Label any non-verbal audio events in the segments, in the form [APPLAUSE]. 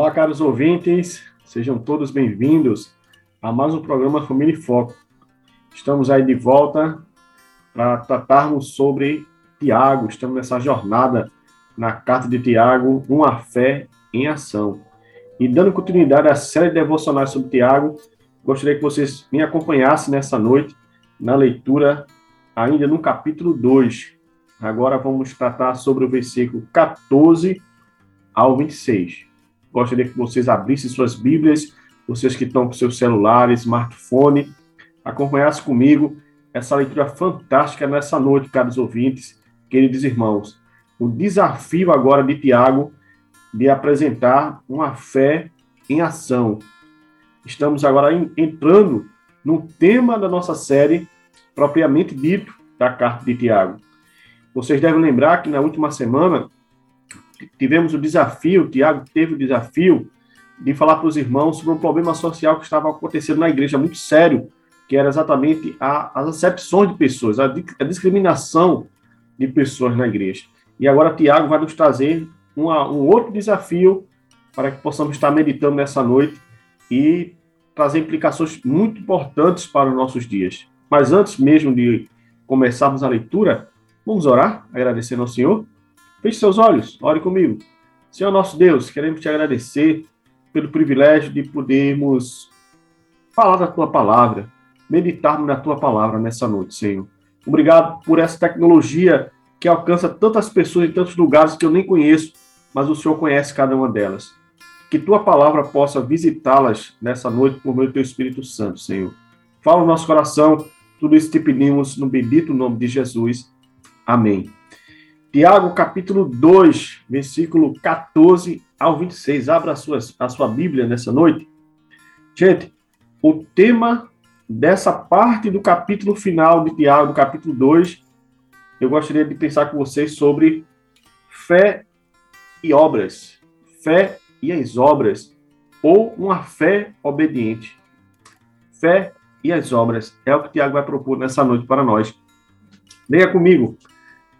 Olá, caros ouvintes, sejam todos bem-vindos a mais um programa Família em Foco. Estamos aí de volta para tratarmos sobre Tiago, estamos nessa jornada na carta de Tiago, Uma Fé em Ação. E dando continuidade à série devocionais sobre Tiago, gostaria que vocês me acompanhassem nessa noite na leitura, ainda no capítulo 2. Agora vamos tratar sobre o versículo 14 ao 26. Gostaria que vocês abrissem suas Bíblias, vocês que estão com seus celulares, smartphone, acompanhassem comigo essa leitura fantástica nessa noite, caros ouvintes, queridos irmãos. O desafio agora de Tiago de apresentar uma fé em ação. Estamos agora entrando no tema da nossa série, propriamente dito, da carta de Tiago. Vocês devem lembrar que na última semana tivemos o desafio, o Tiago teve o desafio de falar para os irmãos sobre um problema social que estava acontecendo na igreja, muito sério, que era exatamente a, as acepções de pessoas, a, a, discriminação de pessoas na igreja. E agora Tiago vai nos trazer uma, um outro desafio para que possamos estar meditando nessa noite e trazer implicações muito importantes para os nossos dias. Mas antes mesmo de começarmos a leitura, vamos orar, agradecendo ao Senhor. Feche seus olhos, ore comigo. Senhor nosso Deus, queremos te agradecer pelo privilégio de podermos falar da tua palavra, meditarmos na tua palavra nessa noite, Senhor. Obrigado por essa tecnologia que alcança tantas pessoas em tantos lugares que eu nem conheço, mas o Senhor conhece cada uma delas. Que tua palavra possa visitá-las nessa noite por meio do teu Espírito Santo, Senhor. Fala no nosso coração, tudo isso te pedimos no bendito nome de Jesus. Amém. Tiago, capítulo 2, versículo 14 ao 26. Abra a sua, a sua Bíblia nessa noite. Gente, o tema dessa parte do capítulo final de Tiago, capítulo 2, eu gostaria de pensar com vocês sobre fé e obras. Fé e as obras, ou uma fé obediente. Fé e as obras é o que Tiago vai propor nessa noite para nós. Leia comigo.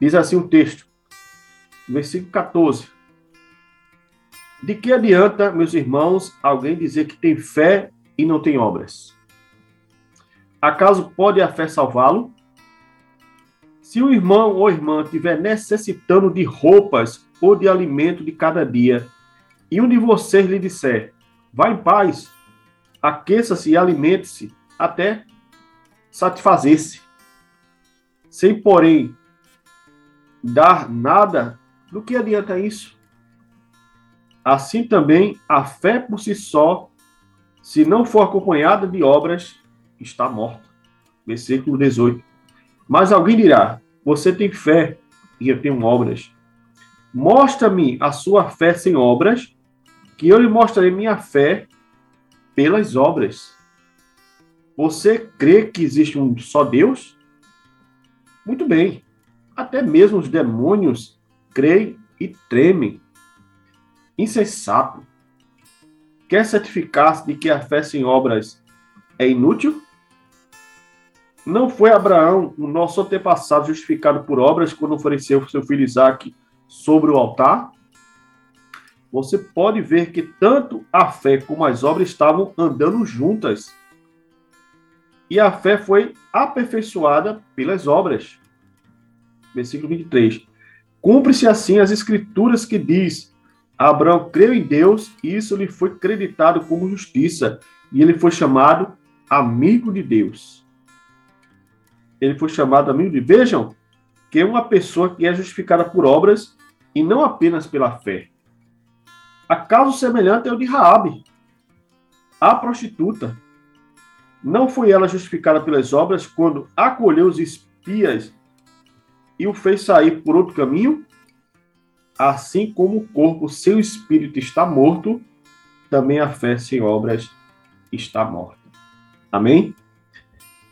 Diz assim o texto, versículo 14. De que adianta, meus irmãos, alguém dizer que tem fé e não tem obras? Acaso pode a fé salvá-lo? Se o irmão ou irmã estiver necessitando de roupas ou de alimento de cada dia, e um de vocês lhe disser, vá em paz, aqueça-se e alimente-se até satisfazer-se, sem, porém, dar nada, do que adianta isso? Assim também, a fé por si só, se não for acompanhada de obras, está morta. Versículo 18. Mas alguém dirá: Você tem fé e eu tenho obras. Mostra-me a sua fé sem obras, que eu lhe mostrarei minha fé pelas obras. Você crê que existe um só Deus? Muito bem. Até mesmo os demônios creem e tremem. Insensato. Quer certificar-se de que a fé sem obras é inútil? Não foi Abraão, o nosso antepassado, justificado por obras quando ofereceu seu filho Isaac sobre o altar? Você pode ver que tanto a fé como as obras estavam andando juntas. E a fé foi aperfeiçoada pelas obras versículo 23. Cumpre-se assim as escrituras que diz: Abraão creu em Deus e isso lhe foi creditado como justiça, e ele foi chamado amigo de Deus. Ele foi chamado amigo de Vejam que é uma pessoa que é justificada por obras e não apenas pela fé. A caso semelhante é o de Raabe, a prostituta. Não foi ela justificada pelas obras quando acolheu os espias e o fez sair por outro caminho? Assim como o corpo sem o espírito está morto, também a fé sem obras está morta. Amém?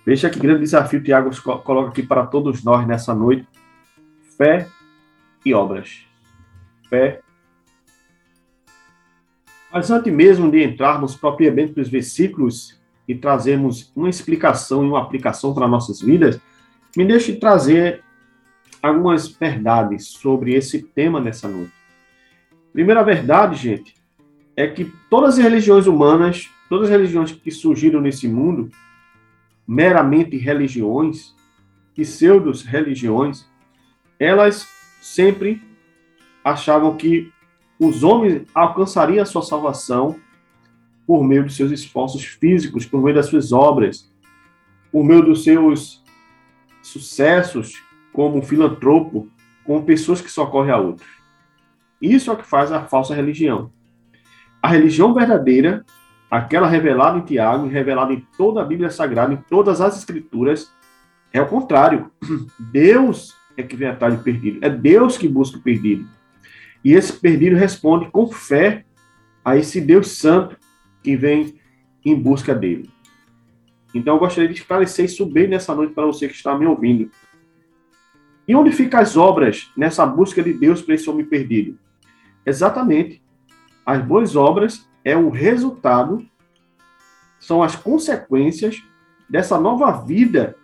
Veja que grande desafio Tiago coloca aqui para todos nós nessa noite: fé e obras. Fé mas antes mesmo de entrarmos propriamente nos versículos e trazermos uma explicação e uma aplicação para nossas vidas, me deixe trazer algumas verdades sobre esse tema nessa noite. Primeira verdade, gente, é que todas as religiões humanas, todas as religiões que surgiram nesse mundo, meramente religiões, pseudos religiões, elas sempre achavam que os homens alcançariam a sua salvação por meio dos seus esforços físicos, por meio das suas obras, por meio dos seus sucessos como filantropo, como pessoas que socorrem a outros. Isso é o que faz a falsa religião. A religião verdadeira, aquela revelada em Tiago e revelada em toda a Bíblia Sagrada, em todas as Escrituras, é o contrário. [CLEARS THROAT] Deus é que vem atrás do perdido. É Deus que busca o perdido. E esse perdido responde com fé a esse Deus Santo que vem em busca dele. Então eu gostaria de esclarecer isso bem nessa noite para você que está me ouvindo. E onde ficam as obras nessa busca de Deus para esse homem perdido? Exatamente. As boas obras é o resultado, são as consequências dessa nova vida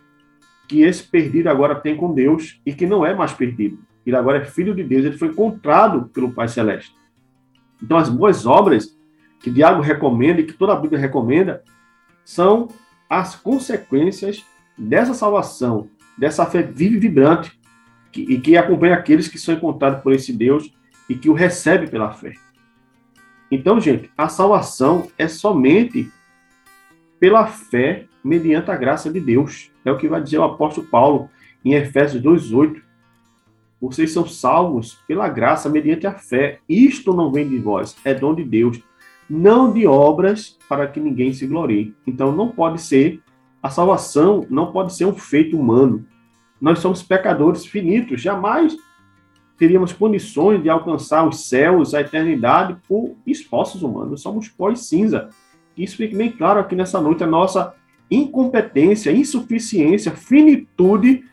que esse perdido agora tem com Deus e que não é mais perdido ele agora é filho de Deus, ele foi encontrado pelo Pai Celeste. Então, as boas obras que Diago recomenda e que toda a Bíblia recomenda são as consequências dessa salvação, dessa fé viva e vibrante, que, e que acompanha aqueles que são encontrados por esse Deus e que o recebe pela fé. Então, gente, a salvação é somente pela fé mediante a graça de Deus. É o que vai dizer o apóstolo Paulo em Efésios 2:8. Vocês são salvos pela graça mediante a fé. Isto não vem de vós, é dom de Deus, não de obras para que ninguém se glorie. Então não pode ser a salvação não pode ser um feito humano. Nós somos pecadores finitos, jamais teríamos condições de alcançar os céus, a eternidade por esforços humanos. Somos pó e cinza. Isso fica bem claro aqui nessa noite a nossa incompetência, insuficiência, finitude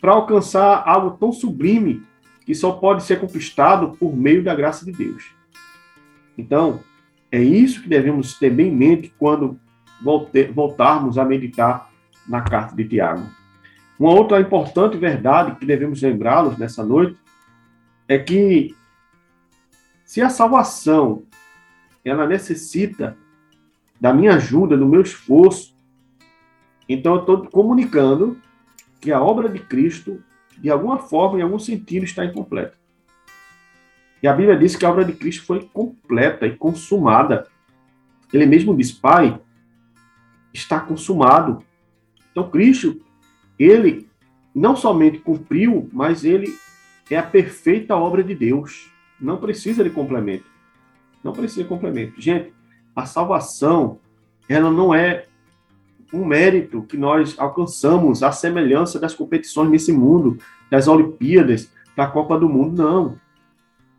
para alcançar algo tão sublime que só pode ser conquistado por meio da graça de Deus. Então, é isso que devemos ter bem em mente quando voltarmos a meditar na carta de Tiago. Uma outra importante verdade que devemos lembrá-los nessa noite é que se a salvação ela necessita da minha ajuda, do meu esforço, então eu estou comunicando que a obra de Cristo, de alguma forma, em algum sentido, está incompleta. E a Bíblia diz que a obra de Cristo foi completa e consumada. Ele mesmo diz: Pai, está consumado. Então, Cristo, ele não somente cumpriu, mas ele é a perfeita obra de Deus. Não precisa de complemento. Não precisa de complemento. Gente, a salvação, ela não é um mérito que nós alcançamos à semelhança das competições nesse mundo, das Olimpíadas, da Copa do Mundo, não.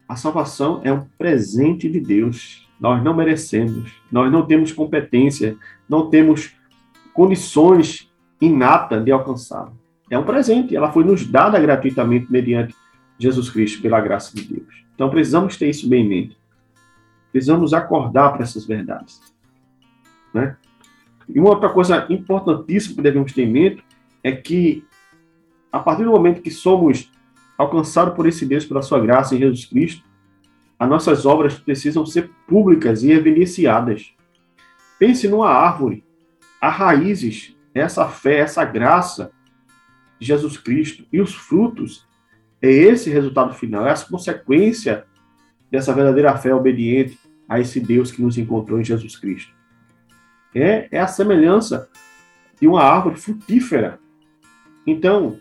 A salvação é um presente de Deus. Nós não merecemos, nós não temos competência, não temos condições inatas de alcançá-la. É um presente, ela foi nos dada gratuitamente mediante Jesus Cristo, pela graça de Deus. Então precisamos ter isso bem em mente. Precisamos acordar para essas verdades. Né? E uma outra coisa importantíssima que devemos ter em mente é que, a partir do momento que somos alcançados por esse Deus, pela sua graça em Jesus Cristo, as nossas obras precisam ser públicas e evidenciadas. Pense numa árvore. Há raízes, essa fé, essa graça de Jesus Cristo. E os frutos, É esse resultado final, é a consequência dessa verdadeira fé obediente a esse Deus que nos encontrou em Jesus Cristo. É, é a semelhança de uma árvore frutífera. Então,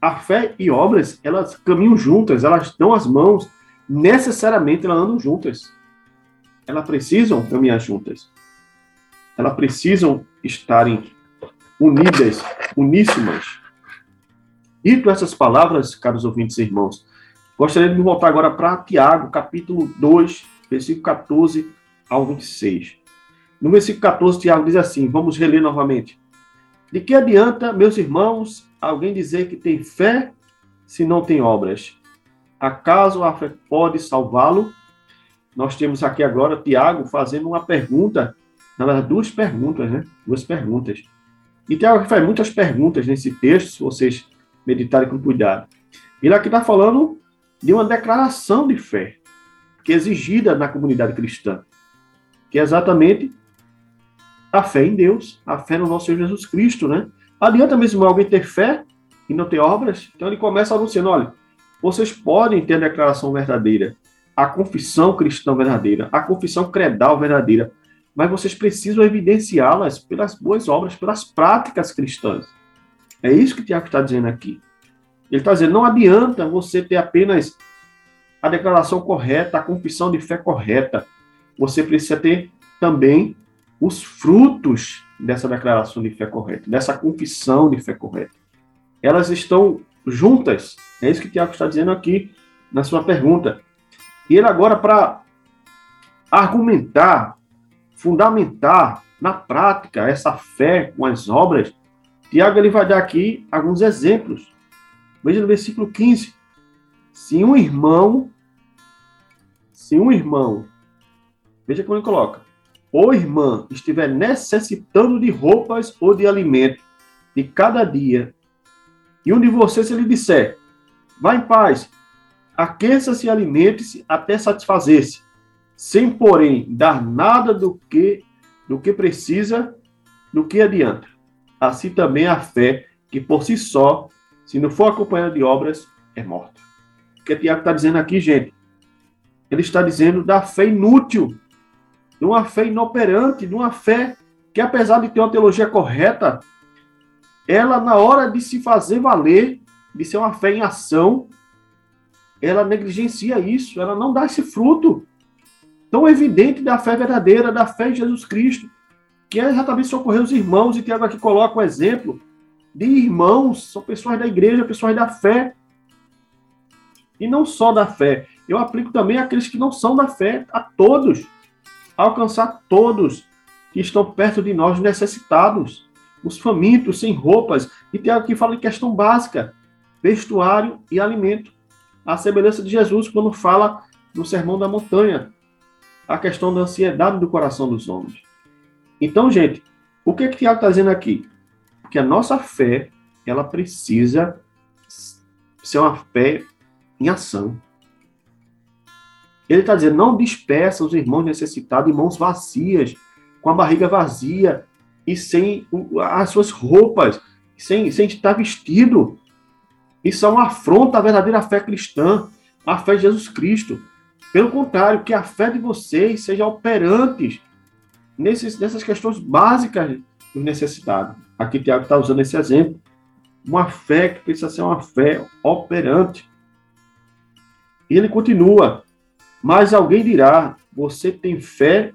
a fé e obras, elas caminham juntas, elas dão as mãos, necessariamente elas andam juntas. Elas precisam caminhar juntas. Elas precisam estarem unidas, uníssimas. Dito essas palavras, caros ouvintes e irmãos, gostaria de voltar agora para Tiago, capítulo 2, versículo 14 ao 26. No versículo 14, Tiago diz assim: vamos reler novamente. De que adianta, meus irmãos, alguém dizer que tem fé se não tem obras? Acaso a fé pode salvá-lo? Nós temos aqui agora Tiago fazendo uma pergunta, na verdade, duas perguntas, né? Duas perguntas. E Tiago faz muitas perguntas nesse texto, se vocês meditarem com cuidado. Ele aqui está falando de uma declaração de fé, que é exigida na comunidade cristã, que é exatamente a fé em Deus, a fé no nosso Senhor Jesus Cristo, né? Adianta mesmo alguém ter fé e não ter obras? Então ele começa anunciando, olha, vocês podem ter a declaração verdadeira, a confissão cristã verdadeira, a confissão credal verdadeira, mas vocês precisam evidenciá-las pelas boas obras, pelas práticas cristãs. É isso que Tiago está dizendo aqui. Ele está dizendo, não adianta você ter apenas a declaração correta, a confissão de fé correta. Você precisa ter também os frutos dessa declaração de fé correta, dessa confissão de fé correta. Elas estão juntas. É isso que Tiago está dizendo aqui na sua pergunta. E ele agora, para argumentar, fundamentar na prática essa fé com as obras, Tiago ele vai dar aqui alguns exemplos. Veja no versículo 15. Se um irmão, se um irmão, veja como ele coloca, ou irmã estiver necessitando de roupas ou de alimento de cada dia, e um de vocês lhe disser, vá em paz, aqueça-se e alimente-se até satisfazer-se, sem, porém, dar nada do que, do que precisa, do que adianta. Assim também a fé, que por si só, se não for acompanhada de obras, é morta. O que Tiago está dizendo aqui, gente? Ele está dizendo da fé inútil de uma fé inoperante, de uma fé que, apesar de ter uma teologia correta, ela, na hora de se fazer valer, de ser uma fé em ação, ela negligencia isso, ela não dá esse fruto tão evidente da fé verdadeira, da fé em Jesus Cristo, que é exatamente socorrer os irmãos, e Tiago aqui coloca um exemplo de irmãos, são pessoas da igreja, pessoas da fé, e não só da fé, eu aplico também aqueles que não são da fé, a todos alcançar todos que estão perto de nós necessitados, os famintos, sem roupas. E tem aqui fala em questão básica: vestuário e alimento. A semelhança de Jesus quando fala no Sermão da Montanha, a questão da ansiedade do coração dos homens. Então, gente, o que, que Tiago está dizendo aqui? Que a nossa fé, ela precisa ser uma fé em ação. Ele está dizendo: não dispersa os irmãos necessitados em mãos vazias, com a barriga vazia e sem as suas roupas, sem, sem estar vestido. Isso é uma afronta à verdadeira fé cristã, à fé de Jesus Cristo. Pelo contrário, que a fé de vocês seja operante nesses, nessas questões básicas dos necessitados. Aqui Tiago está usando esse exemplo. Uma fé que precisa ser uma fé operante. E ele continua: mas alguém dirá: Você tem fé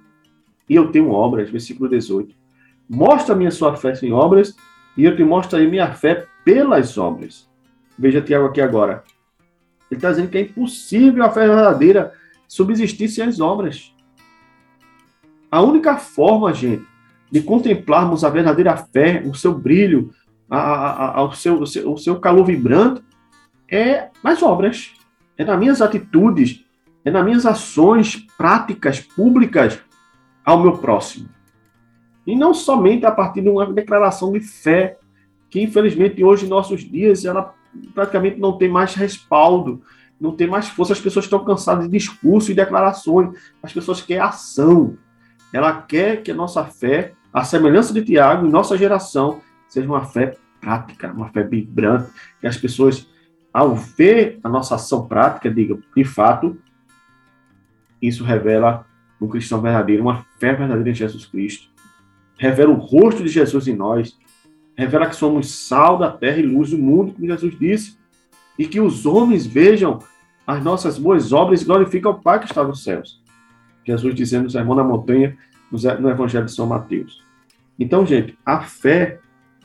e eu tenho obras. Versículo 18. Mostra-me a sua fé sem obras e eu te mostrarei minha fé pelas obras. Veja Tiago aqui agora. Ele está dizendo que é impossível a fé verdadeira subsistir sem as obras. A única forma, gente, de contemplarmos a verdadeira fé, o seu brilho, a, a, a, o, seu, o, seu, o seu calor vibrante, é nas obras, é nas minhas atitudes, é nas minhas ações práticas, públicas ao meu próximo. E não somente a partir de uma declaração de fé, que infelizmente hoje, em nossos dias, ela praticamente não tem mais respaldo, não tem mais força. As pessoas estão cansadas de discurso e declarações. As pessoas querem ação. Ela quer que a nossa fé, a semelhança de Tiago, nossa geração, seja uma fé prática, uma fé vibrante, que as pessoas ao ver a nossa ação prática, diga, de fato, isso revela um cristão verdadeiro, uma fé verdadeira em Jesus Cristo. Revela o rosto de Jesus em nós. Revela que somos sal da terra e luz do mundo, como Jesus disse. E que os homens vejam as nossas boas obras e glorifiquem ao Pai que está nos céus. Jesus dizendo no Sermão na Montanha, no Evangelho de São Mateus. Então, gente, a fé,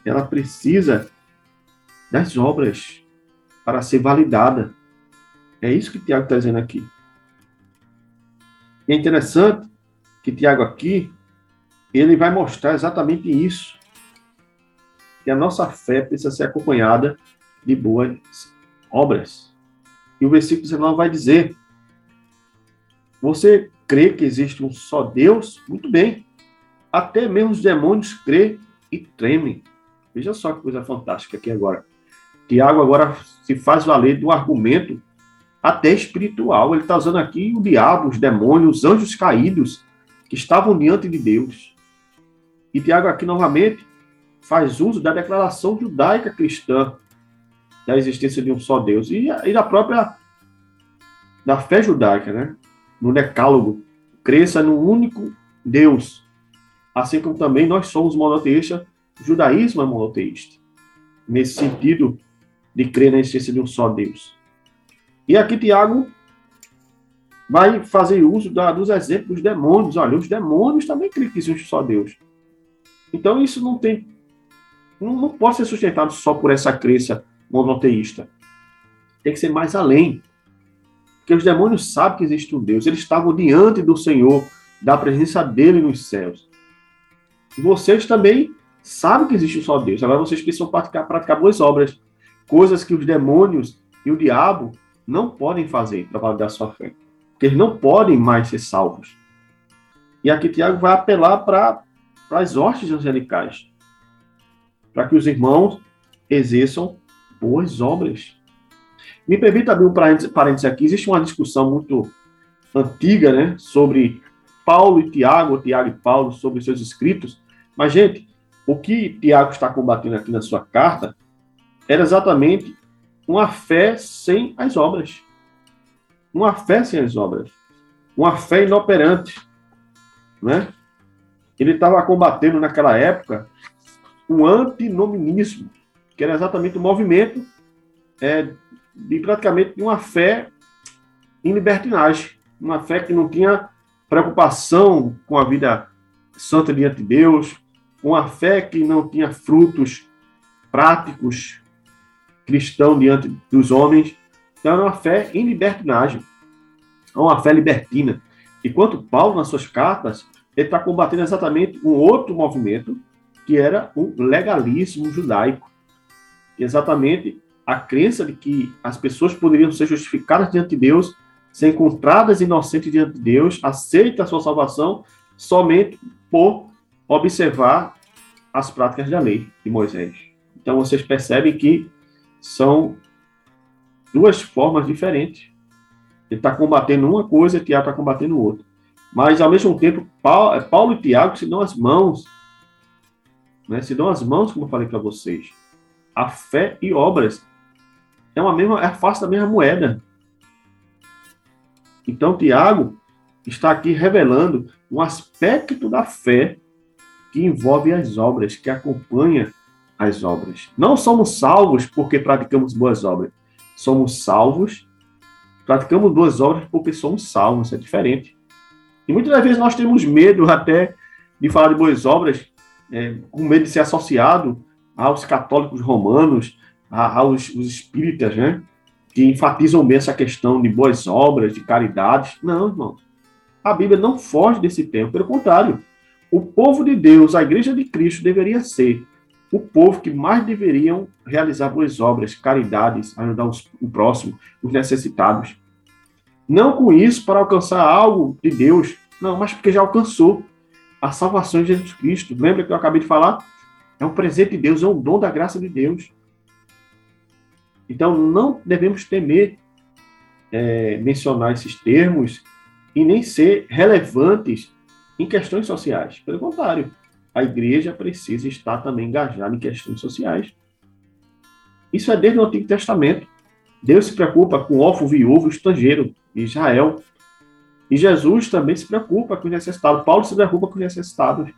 ela precisa das obras para ser validada. É isso que Tiago está dizendo aqui. E é interessante que Tiago aqui, ele vai mostrar exatamente isso. Que a nossa fé precisa ser acompanhada de boas obras. E o versículo 19 vai dizer: Você crê que existe um só Deus? Muito bem. Até mesmo os demônios crê e tremem. Veja só que coisa fantástica aqui agora. Tiago agora se faz valer do argumento até espiritual. Ele está usando aqui o diabo, os demônios, os anjos caídos que estavam diante de Deus. E Tiago aqui novamente faz uso da declaração judaica cristã da existência de um só Deus e, e da própria da fé judaica, né? No decálogo, cresça no único Deus, assim como também nós somos monoteístas, o judaísmo é monoteísta. Nesse sentido de crer na existência de um só Deus. E aqui Tiago vai fazer uso da, dos exemplos dos demônios. Olha, os demônios também creem que existe só Deus. Então isso não tem, não, não pode ser sustentado só por essa crença monoteísta. Tem que ser mais além. Porque os demônios sabem que existe um Deus. Eles estavam diante do Senhor, da presença dele nos céus. E vocês também sabem que existe um só Deus. Agora vocês precisam praticar, praticar boas obras. Coisas que os demônios e o diabo não podem fazer para validar sua fé. Porque eles não podem mais ser salvos. E aqui Tiago vai apelar para as hostes angelicais. Para que os irmãos exerçam boas obras. Me permita abrir um parênteses aqui. Existe uma discussão muito antiga né, sobre Paulo e Tiago, Tiago e Paulo, sobre seus escritos. Mas, gente, o que Tiago está combatendo aqui na sua carta era exatamente uma fé sem as obras. Uma fé sem as obras. Uma fé inoperante. Né? Ele estava combatendo naquela época o antinominismo, que era exatamente o movimento é, de praticamente uma fé em libertinagem. Uma fé que não tinha preocupação com a vida santa diante de Deus, uma fé que não tinha frutos práticos cristão diante dos homens. Então, era uma fé em libertinagem, uma fé libertina. Enquanto Paulo, nas suas cartas, ele está combatendo exatamente um outro movimento, que era o legalismo judaico. Exatamente a crença de que as pessoas poderiam ser justificadas diante de Deus, ser encontradas inocentes diante de Deus, aceitar a sua salvação somente por observar as práticas da lei de Moisés. Então vocês percebem que são duas formas diferentes. Ele está combatendo uma coisa, Tiago está combatendo outra. Mas, ao mesmo tempo, Paulo e Tiago se dão as mãos. Né? Se dão as mãos, como eu falei para vocês. A fé e obras é, uma mesma, é a face da mesma moeda. Então, Tiago está aqui revelando um aspecto da fé que envolve as obras, que acompanha as obras. Não somos salvos porque praticamos boas obras. Somos salvos, praticamos boas obras porque somos salvos, é diferente. E muitas das vezes nós temos medo até de falar de boas obras, é, com medo de ser associado aos católicos romanos, aos os espíritas, né? Que enfatizam bem essa questão de boas obras, de caridade. Não, irmão. A Bíblia não foge desse tempo, pelo contrário. O povo de Deus, a igreja de Cristo, deveria ser o povo que mais deveriam realizar boas obras, caridades, ajudar os, o próximo, os necessitados. Não com isso para alcançar algo de Deus, não, mas porque já alcançou a salvação de Jesus Cristo. Lembra que eu acabei de falar? É um presente de Deus, é um dom da graça de Deus. Então, não devemos temer é, mencionar esses termos e nem ser relevantes em questões sociais. Pelo contrário, a igreja precisa estar também engajada em questões sociais. Isso é desde o Antigo Testamento. Deus se preocupa com o órfão, viúvo, estrangeiro, Israel. E Jesus também se preocupa com os necessitados. Paulo se preocupa com os necessitados.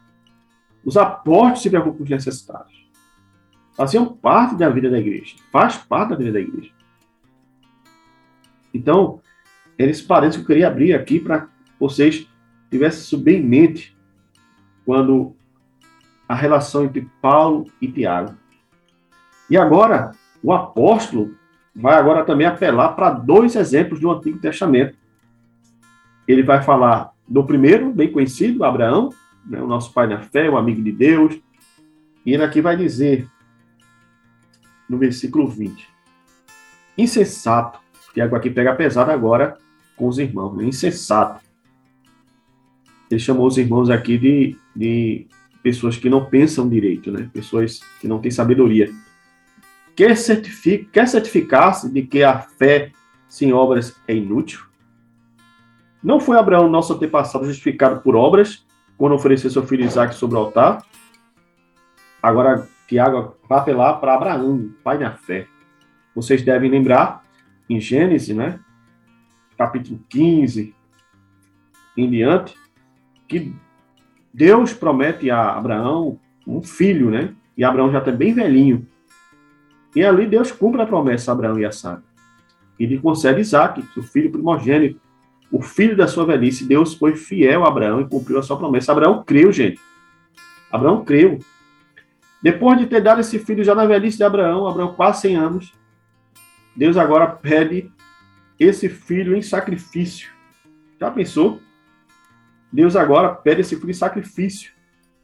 Os apóstolos se preocupam com os necessitados. Faziam parte da vida da igreja. Faz parte da vida da igreja. Então, eles parecem que eu queria abrir aqui para vocês tivessem isso bem em mente quando a relação entre Paulo e Tiago. E agora, o apóstolo vai agora também apelar para dois exemplos do Antigo Testamento. Ele vai falar do primeiro, bem conhecido, Abraão, né, o nosso pai na fé, o amigo de Deus. E ele aqui vai dizer, no versículo 20, insensato, Tiago aqui pega pesado agora com os irmãos, né? insensato. Ele chamou os irmãos aqui de, de pessoas que não pensam direito, né? pessoas que não têm sabedoria. Quer, quer certificar-se de que a fé sem obras é inútil? Não foi Abraão, nosso antepassado, justificado por obras, quando ofereceu seu filho Isaac sobre o altar? Agora, Tiago vai apelar para Abraão, pai da fé. Vocês devem lembrar, em Gênesis, né? capítulo 15 em diante, que Deus promete a Abraão um filho, né? E Abraão já está bem velhinho. E ali Deus cumpre a promessa a Abraão e a Sara. E lhe concede Isaac, o filho primogênito, o filho da sua velhice. Deus foi fiel a Abraão e cumpriu a sua promessa. Abraão creu, gente. Abraão creu. Depois de ter dado esse filho já na velhice de Abraão, Abraão quase 100 anos, Deus agora pede esse filho em sacrifício. Já pensou? Deus agora pede esse filho em sacrifício.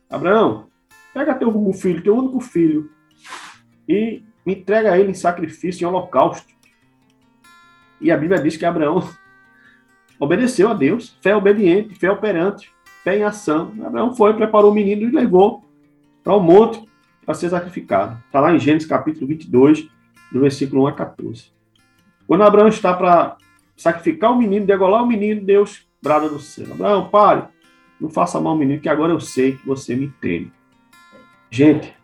Abraão, pega teu filho, teu único filho, e entrega ele em sacrifício, em holocausto. E a Bíblia diz que Abraão obedeceu a Deus, fé obediente, fé operante, fé em ação. Abraão foi, preparou o menino e levou para o monte para ser sacrificado. Está lá em Gênesis capítulo 22, do versículo 1 a 14. Quando Abraão está para sacrificar o menino, degolar o menino, Deus brada do céu. Abraão, pare, não faça mal ao menino, que agora eu sei que você me entende. Gente,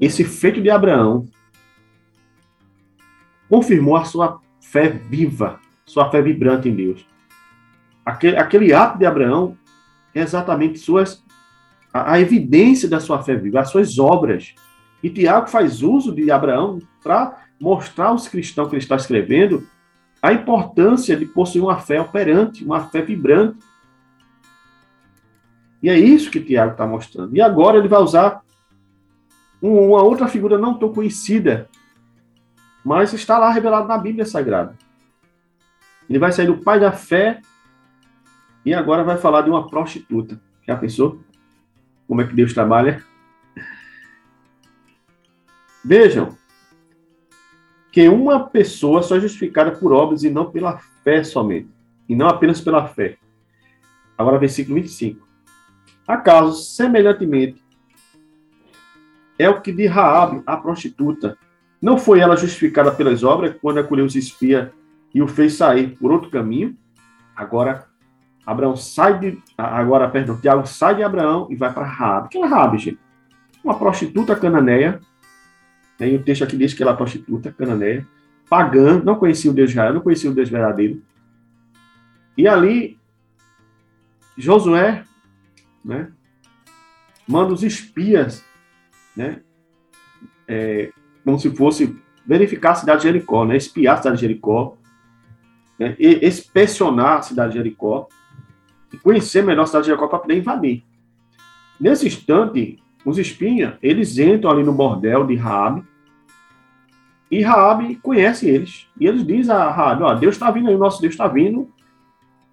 esse feito de Abraão confirmou a sua fé viva, sua fé vibrante em Deus. Aquele, aquele ato de Abraão é exatamente suas, a, a evidência da sua fé viva, as suas obras. E Tiago faz uso de Abraão para mostrar aos cristãos que ele está escrevendo a importância de possuir uma fé operante, uma fé vibrante. E é isso que Tiago está mostrando. E agora ele vai usar uma outra figura não tão conhecida, mas está lá revelado na Bíblia Sagrada. Ele vai sair do pai da fé e agora vai falar de uma prostituta. Já pensou? Como é que Deus trabalha? Vejam, que uma pessoa só é justificada por obras e não pela fé somente, e não apenas pela fé. Agora, versículo 25. Acaso, semelhantemente, é o que de Raabe, a prostituta, não foi ela justificada pelas obras quando acolheu os espias e o fez sair por outro caminho? Agora, Abraão sai de. Agora, perdão, Tiago sai de Abraão e vai para Raabe. Quem é Raabe, gente? Uma prostituta cananeia? E o texto aqui diz que ela é prostituta, cananeia, pagã, não conhecia o Deus de Israel, não conhecia o Deus verdadeiro. E ali, Josué, né, manda os espias, né, é, como se fosse verificar a cidade de Jericó, né, espiar a cidade de Jericó, né, inspecionar a cidade de Jericó, conhecer melhor a cidade de Jericó para poder invadir. Nesse instante, os espinhas, eles entram ali no bordel de Raabe, e Raabe conhece eles. E eles dizem a Raabe, ó, Deus está vindo aí, o nosso Deus está vindo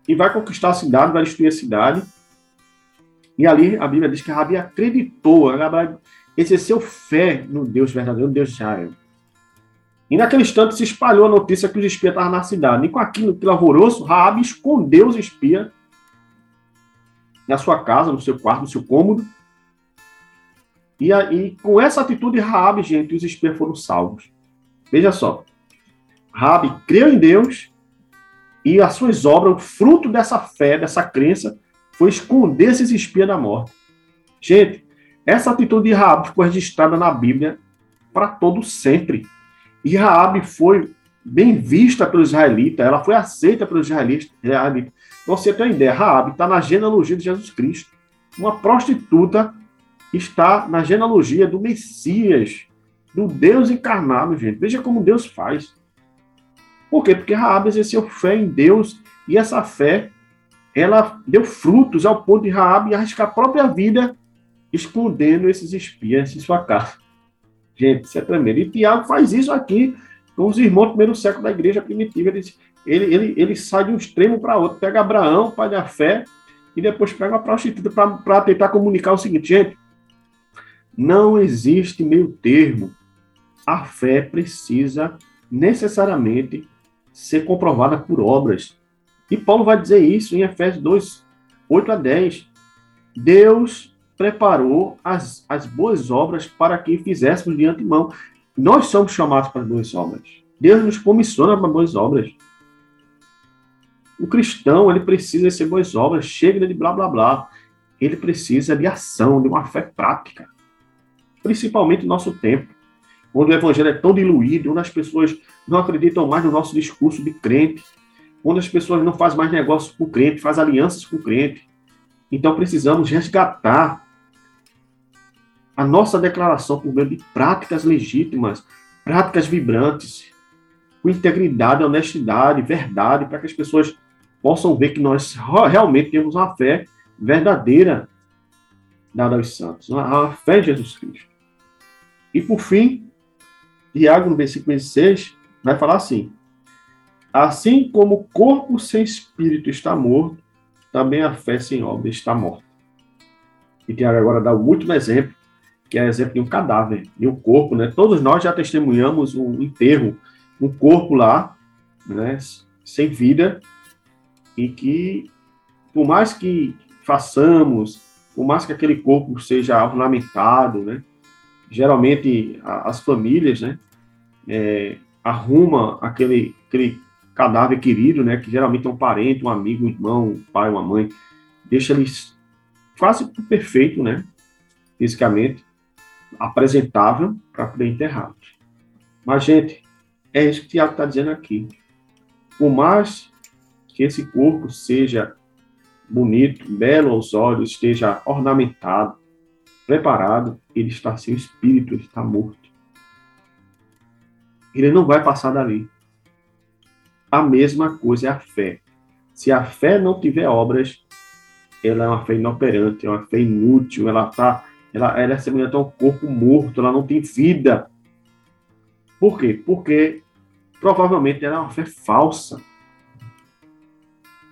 e vai conquistar a cidade, vai destruir a cidade. E ali a Bíblia diz que Raabe acreditou, ela exerceu fé no Deus verdadeiro, no Deus de Israel. E naquele instante se espalhou a notícia que os espias estavam na cidade. E com aquilo, aquele alvoroço, Raabe escondeu os espias na sua casa, no seu quarto, no seu cômodo. E, e com essa atitude, Raabe, gente, os espias foram salvos. Veja só. Rabi creu em Deus e as suas obras, o fruto dessa fé, dessa crença, foi esconder esses espias da morte. Gente, essa atitude de Rabi ficou registrada na Bíblia para todo sempre. E Raabe foi bem vista pelos israelitas, ela foi aceita pelos israelitas. Você tem uma ideia, Raab está na genealogia de Jesus Cristo. Uma prostituta está na genealogia do Messias, do Deus encarnado, gente. Veja como Deus faz. Por quê? Porque Raab exerceu fé em Deus e essa fé ela deu frutos ao ponto de Raab arriscar a própria vida escondendo esses espias em sua casa. Gente, isso é tremendo. E Tiago faz isso aqui com os irmãos do primeiro século da igreja primitiva. Ele, ele, ele, ele sai de um extremo para outro. Pega Abraão, pai da fé, e depois pega uma prostituta para tentar comunicar o seguinte, gente, não existe meio termo. A fé precisa necessariamente ser comprovada por obras. E Paulo vai dizer isso em Efésios 2, 8 a 10. Deus preparou as, as boas obras para que fizéssemos de antemão. Nós somos chamados para boas obras. Deus nos comissiona para boas obras. O cristão, ele precisa ser boas obras, chega de blá blá blá. Ele precisa de ação, de uma fé prática. Principalmente no nosso tempo, onde o evangelho é tão diluído, onde as pessoas não acreditam mais no nosso discurso de crente, onde as pessoas não fazem mais negócios com o crente, fazem alianças com o crente. Então precisamos resgatar a nossa declaração por meio de práticas legítimas, práticas vibrantes, com integridade, honestidade, verdade, para que as pessoas possam ver que nós realmente temos uma fé verdadeira dada aos santos, a fé em Jesus Cristo. E por fim, Tiago, no versículo 16, vai falar assim: Assim como o corpo sem espírito está morto, também a fé sem obra está morta. E Tiago agora dá o último exemplo, que é exemplo de um cadáver, de um corpo, né? Todos nós já testemunhamos um enterro, um corpo lá, né, sem vida, e que, por mais que façamos, por mais que aquele corpo seja ornamentado, né, geralmente as famílias, né, é, arruma aquele, aquele cadáver querido, né, que geralmente é um parente, um amigo, um irmão, um pai, uma mãe, deixa eles quase perfeito, né, fisicamente, apresentável para poder enterrar. Mas, gente, é isso que o Tiago está dizendo aqui. Por mais que esse corpo seja bonito, belo aos olhos, esteja ornamentado, preparado, ele está sem espírito, ele está morto. Ele não vai passar dali. A mesma coisa é a fé. Se a fé não tiver obras, ela é uma fé inoperante, é uma fé inútil, ela tá, ela, ela é semelhante a um corpo morto, ela não tem vida. Por quê? Porque provavelmente ela é uma fé falsa.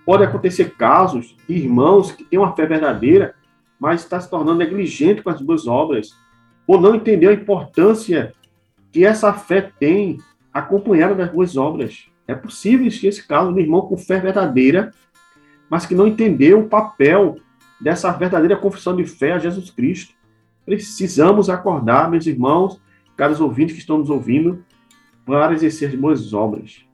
Pode acontecer casos de irmãos que têm uma fé verdadeira, mas está se tornando negligente com as boas obras, ou não entendeu a importância que essa fé tem acompanhada das boas obras. É possível existir esse caso de irmão com fé verdadeira, mas que não entendeu o papel dessa verdadeira confissão de fé a Jesus Cristo. Precisamos acordar, meus irmãos, caros ouvintes que estão nos ouvindo, para exercer boas obras,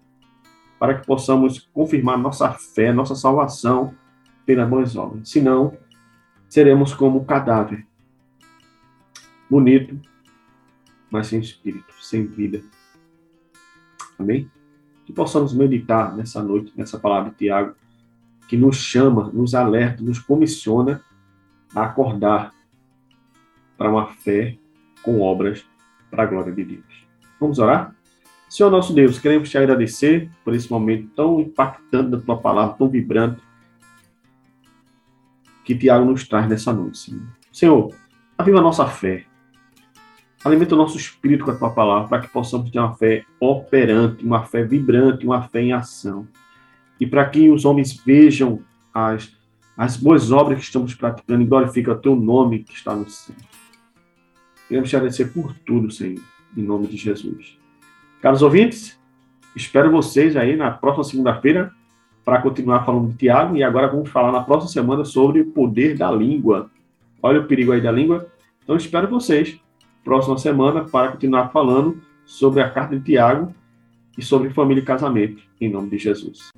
para que possamos confirmar nossa fé, nossa salvação pelas boas obras. Senão, seremos como um cadáver, bonito, mas sem espírito, sem vida. Amém? que possamos meditar nessa noite, nessa palavra de Tiago, que nos chama, nos alerta, nos comissiona a acordar para uma fé com obras para a glória de Deus. Vamos orar? Senhor nosso Deus, queremos te agradecer por esse momento tão impactante da tua palavra, tão vibrante, que Tiago nos traz nessa noite, Senhor. Senhor, aviva a nossa fé, Alimenta o nosso espírito com a tua palavra, para que possamos ter uma fé operante, uma fé vibrante, uma fé em ação. E para que os homens vejam as, as boas obras que estamos praticando e glorifiquem o teu nome que está no céu. Queremos te agradecer por tudo, Senhor, em nome de Jesus. Caros ouvintes, espero vocês aí na próxima segunda-feira para continuar falando de Tiago. E agora vamos falar na próxima semana sobre o poder da língua. Olha o perigo aí da língua. Então espero vocês próxima semana para continuar falando sobre a carta de Tiago e sobre família e casamento, em nome de Jesus.